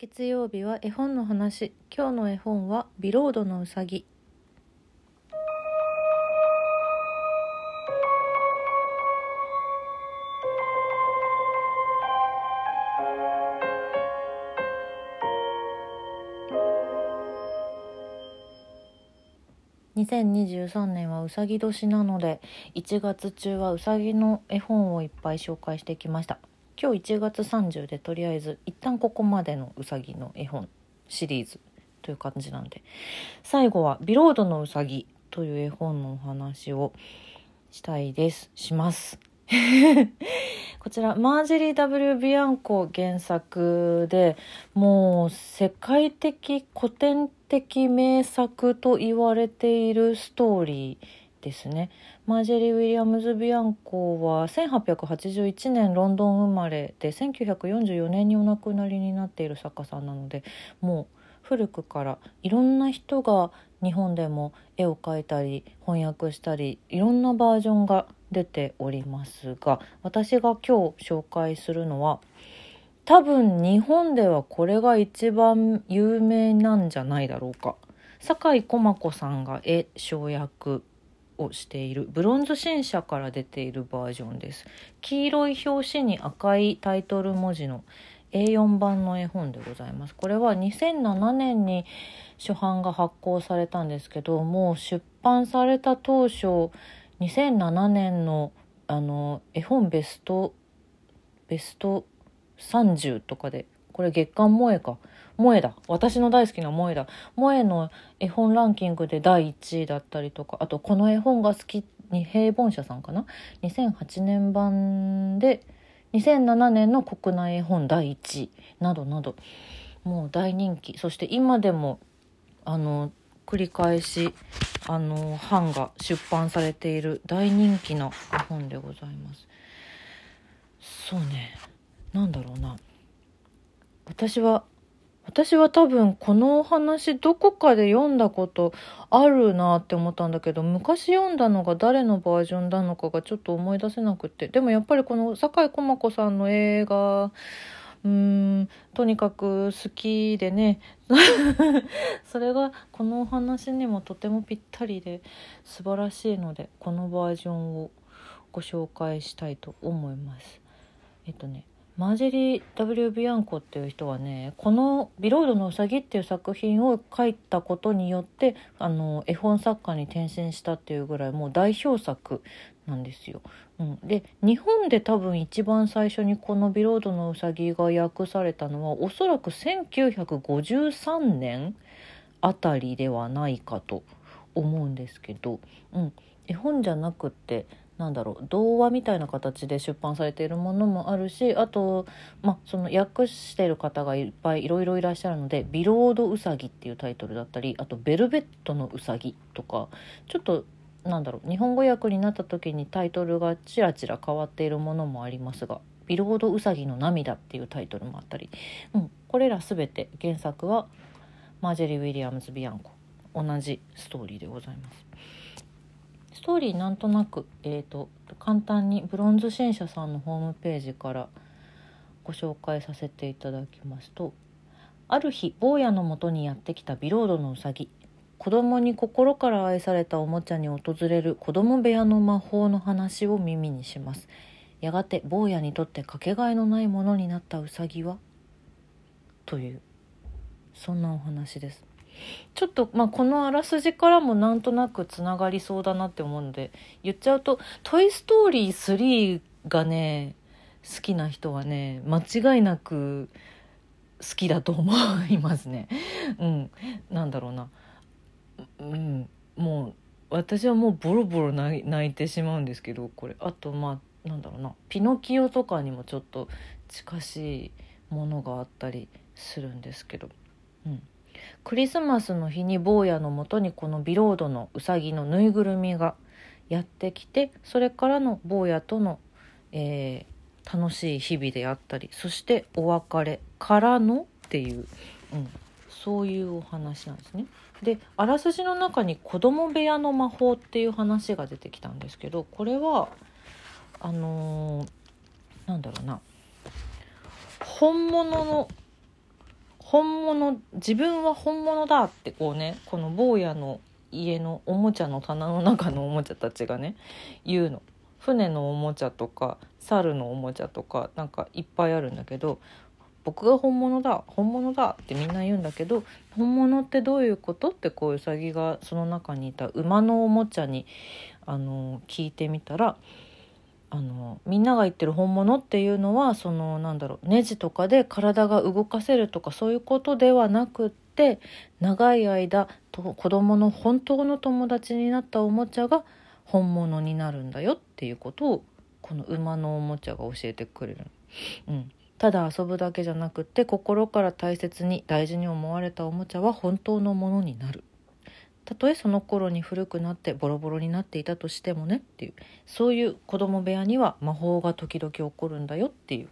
月曜日は絵本の話。今日の絵本はビロードのうさぎ2023年はうさぎ年なので1月中はうさぎの絵本をいっぱい紹介してきました。今日1月30でとりあえず一旦ここまでのうさぎの絵本シリーズという感じなんで。最後は「ビロードのうさぎ」という絵本のお話をしたいです。します。こちらマージェリー・ W・ ビアンコ原作でもう世界的古典的名作と言われているストーリー。ですね。マージェリー・ウィリアムズ・ビアンコは1881年ロンドン生まれで1944年にお亡くなりになっている作家さんなのでもう古くからいろんな人が日本でも絵を描いたり翻訳したりいろんなバージョンが出ておりますが私が今日紹介するのは多分日本ではこれが一番有名なんじゃないだろうか酒井駒子さんが絵生訳をしているブロンズ新社から出ているバージョンです。黄色い表紙に赤いタイトル文字の A4 版の絵本でございます。これは2007年に初版が発行されたんですけどもう出版された当初2007年のあの絵本ベストベスト30とかでこれ月刊萌えか。萌えだ。私の大好きな萌えだ。萌えの絵本ランキングで第1位だったりとかあとこの絵本が好きに平凡社さんかな？2008年版で2007年の国内絵本第1位などなど。もう大人気。そして今でもあの繰り返しあの版が出版されている大人気な絵本でございます。そうね。なんだろうな。私は私は多分このお話どこかで読んだことあるなって思ったんだけど昔読んだのが誰のバージョンなのかがちょっと思い出せなくてでもやっぱりこの酒井駒子さんの映画うんとにかく好きでね それがこのお話にもとてもぴったりで素晴らしいのでこのバージョンをご紹介したいと思います。えっとねマージェリー・ W・ ビアンコっていう人はねこの「ビロードのうさぎ」っていう作品を書いたことによってあの絵本作家に転身したっていうぐらいもう代表作なんですよ。うん、で日本で多分一番最初にこの「ビロードのうさぎ」が訳されたのはおそらく1953年あたりではないかと思うんですけど、うん、絵本じゃなくってなんだろう童話みたいな形で出版されているものもあるしあと、まあ、その訳してる方がいっぱいいろいろいらっしゃるので「ビロードウサギ」っていうタイトルだったりあと「ベルベットのウサギ」とかちょっとなんだろう日本語訳になった時にタイトルがちらちら変わっているものもありますが「ビロードウサギの涙」っていうタイトルもあったり、うん、これら全て原作はマージェリー・ウィリアムズ・ビアンコ同じストーリーでございます。ストーリーなんとなく、えーと、簡単にブロンズ新社さんのホームページからご紹介させていただきますとある日坊やのもとにやってきたビロードのうさぎ子供に心から愛されたおもちゃに訪れる子供部屋の魔法の話を耳にします。やがて坊やにとってかけがえのないものになったうさぎは？というそんなお話です。ちょっと、まあ、このあらすじからもなんとなくつながりそうだなって思うので言っちゃうと「トイ・ストーリー3」がね好きな人はね間違いなく好きだと思いますね。うん、なんだろうな、うん、もう私はもうボロボロ泣いてしまうんですけどこれ。あとまあなんだろうな。ピノキオとかにもちょっと近しいものがあったりするんですけど、うん、クリスマスの日に坊やのもとにこのビロードのうさぎのぬいぐるみがやってきてそれからの坊やとの、えー、楽しい日々であったりそしてお別れからのっていう、うん、そういうお話なんですね。であらすじの中に「子供部屋の魔法」っていう話が出てきたんですけどこれはあのー、なんだろうな本物の本物自分は本物だってこうねこの坊やの家のおもちゃの棚の中のおもちゃたちがね言うの。船のおもちゃとか猿のおもちゃとかなんかいっぱいあるんだけど僕が本物だ本物だってみんな言うんだけど本物ってどういうことってこううさぎがその中にいた馬のおもちゃにあの聞いてみたらあのみんなが言ってる本物っていうのはそのなんだろうネジとかで体が動かせるとかそういうことではなくって長い間と子供の本当の友達になったおもちゃが本物になるんだよっていうことをこの馬のおもちゃが教えてくれる。うん、ただ遊ぶだけじゃなくって心から大切に大事に思われたおもちゃは本当のものになるたとえその頃に古くなってボロボロになっていたとしてもねっていうそういう子供部屋には魔法が時々起こるんだよっていう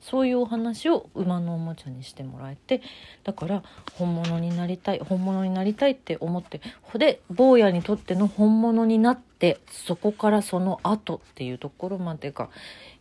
そういうお話を馬のおもちゃにしてもらえてだから本物になりたい本物になりたいって思ってほで坊やにとっての本物になってそこからその後っていうところまでが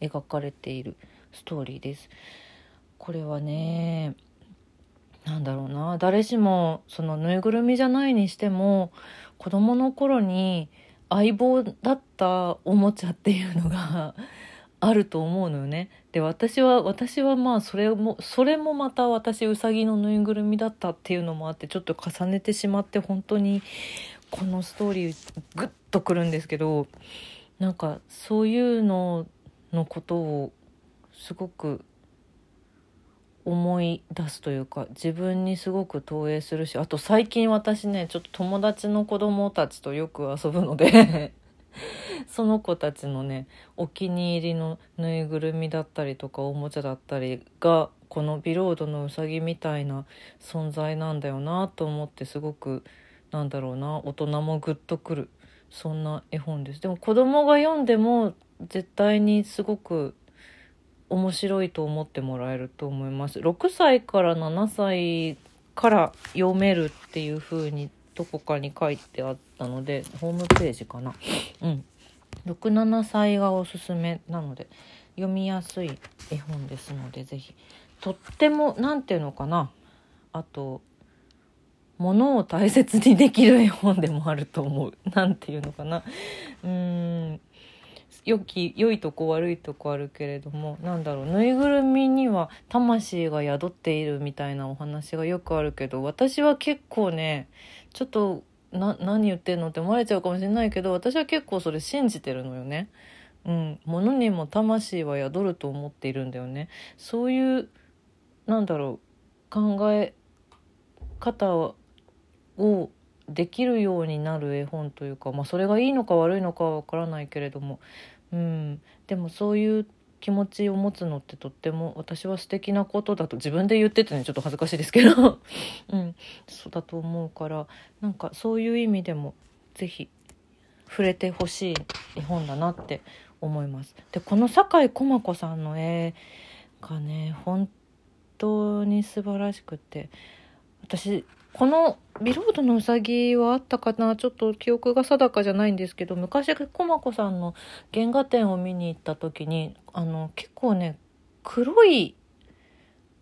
描かれているストーリーです。これはねなんだろうな誰しもそのぬいぐるみじゃないにしても子供の頃に相棒だったおもちゃっていうのが あると思うのよね。で私は私はまあそれもそれもまた私うさぎのぬいぐるみだったっていうのもあってちょっと重ねてしまって本当にこのストーリーグッとくるんですけどなんかそういうののことをすごく思い出すというか自分にすごく投影するしあと最近私ねちょっと友達の子供たちとよく遊ぶので その子たちのねお気に入りのぬいぐるみだったりとかおもちゃだったりがこのビロードのうさぎみたいな存在なんだよなと思ってすごくなんだろうな大人もグッとくるそんな絵本です。でも子供が読んでも絶対にすごく面白いと思ってもらえると思います。6歳から7歳から読めるっていう風にどこかに書いてあったのでホームページかな。うん。67歳がおすすめなので読みやすい絵本ですので是非とっても何て言うのかなあと物を大切にできる絵本でもあると思う。何て言うのかな。うーん良き良いとこ悪いとこあるけれどもなんだろうぬいぐるみには魂が宿っているみたいなお話がよくあるけど私は結構ねちょっとな何言ってんのって思われちゃうかもしれないけど私は結構それ信じてるのよね。うん、物にも魂は宿ると思っているんだよね。そういうなんだろう考え方をできるようになる絵本というか、まあ、それがいいのか悪いのかは分からないけれども、うん、でもそういう気持ちを持つのってとっても私は素敵なことだと自分で言っててねちょっと恥ずかしいですけど、うん、そうだと思うからなんかそういう意味でも是非触れてほしい絵本だなって思います。でこの酒井駒子さんの絵がね本当に素晴らしくて私このビロードのうさぎはあったかな？ちょっと記憶が定かじゃないんですけど昔駒子さんの原画展を見に行った時にあの結構ね黒い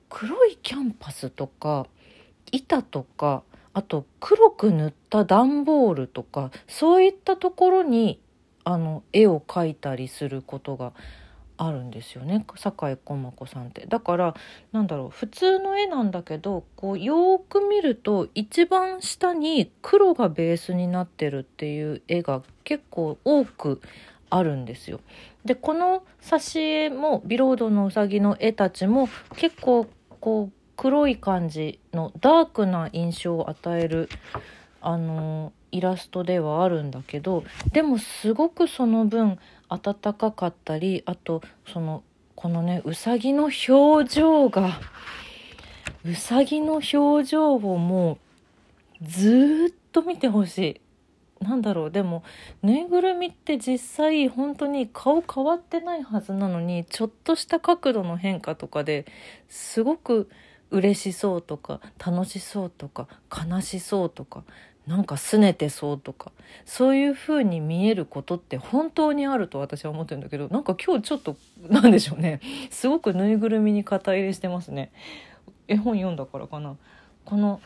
黒いキャンパスとか板とかあと黒く塗った段ボールとかそういったところにあの絵を描いたりすることがあるんですよね酒井駒子さんってだからなんだろう普通の絵なんだけどこうよく見ると一番下に黒がベースになってるっていう絵が結構多くあるんですよ。でこの挿絵もビロードのうさぎの絵たちも結構こう黒い感じのダークな印象を与えるあのイラストではあるんだけどでもすごくその分暖かかったりあとそのこのねうさぎの表情がうさぎの表情をもうずっと見てほしい。なんだろうでもぬいぐるみって実際本当に顔変わってないはずなのにちょっとした角度の変化とかですごく嬉しそうとか楽しそうとか悲しそうとかなんか拗ねてそうとかそういう風に見えることって本当にあると私は思ってるんだけどなんか今日ちょっとなんでしょうね。すごくぬいぐるみに肩入れしてますね。絵本読んだからかな。この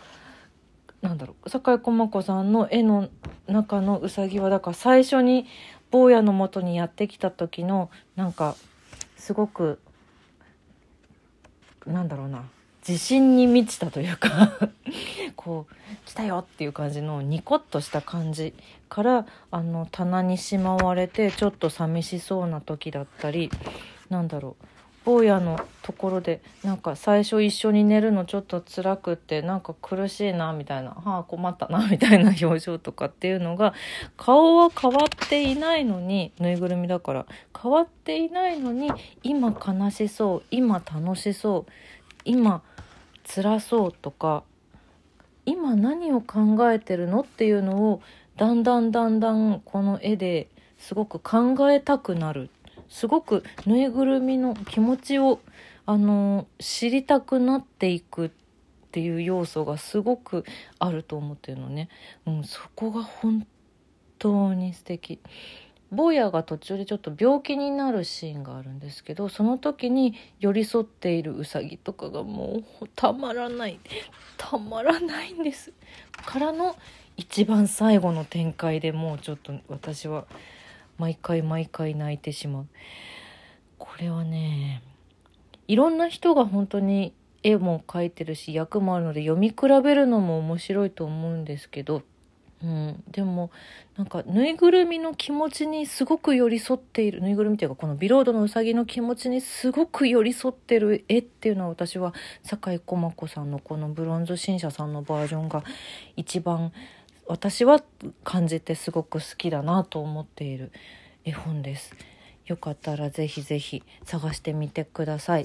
なんだろう酒井駒子さんの絵の中のうさぎはだから最初に坊やのもとにやってきた時のなんかすごくなんだろうな。自信に満ちたというか こう来たよっていう感じのニコッとした感じからあの棚にしまわれてちょっと寂しそうな時だったりなんだろう坊やのところでなんか最初一緒に寝るのちょっと辛くってなんか苦しいなみたいなはあ困ったな みたいな表情とかっていうのが顔は変わっていないのにぬいぐるみだから変わっていないのに今悲しそう今楽しそう今辛そうとか今何を考えてるのっていうのをだんだんだんだんこの絵ですごく考えたくなる。すごくぬいぐるみの気持ちをあの知りたくなっていくっていう要素がすごくあると思ってるのね、うん、そこが本当に素敵。坊やが途中でちょっと病気になるシーンがあるんですけどその時に寄り添っているうさぎとかがもうたまらない。たまらないんです。からの一番最後の展開でもうちょっと私は毎回毎回泣いてしまう。これはねいろんな人が本当に絵も描いてるし役もあるので読み比べるのも面白いと思うんですけど、うん、でもなんかぬいぐるみの気持ちにすごく寄り添っているぬいぐるみっていうかこのビロードのうさぎの気持ちにすごく寄り添ってる絵っていうのは私は酒井駒子さんのこのブロンズ新社さんのバージョンが一番私は感じてすごく好きだなと思っている絵本です。よかったらぜひぜひ探してみてください。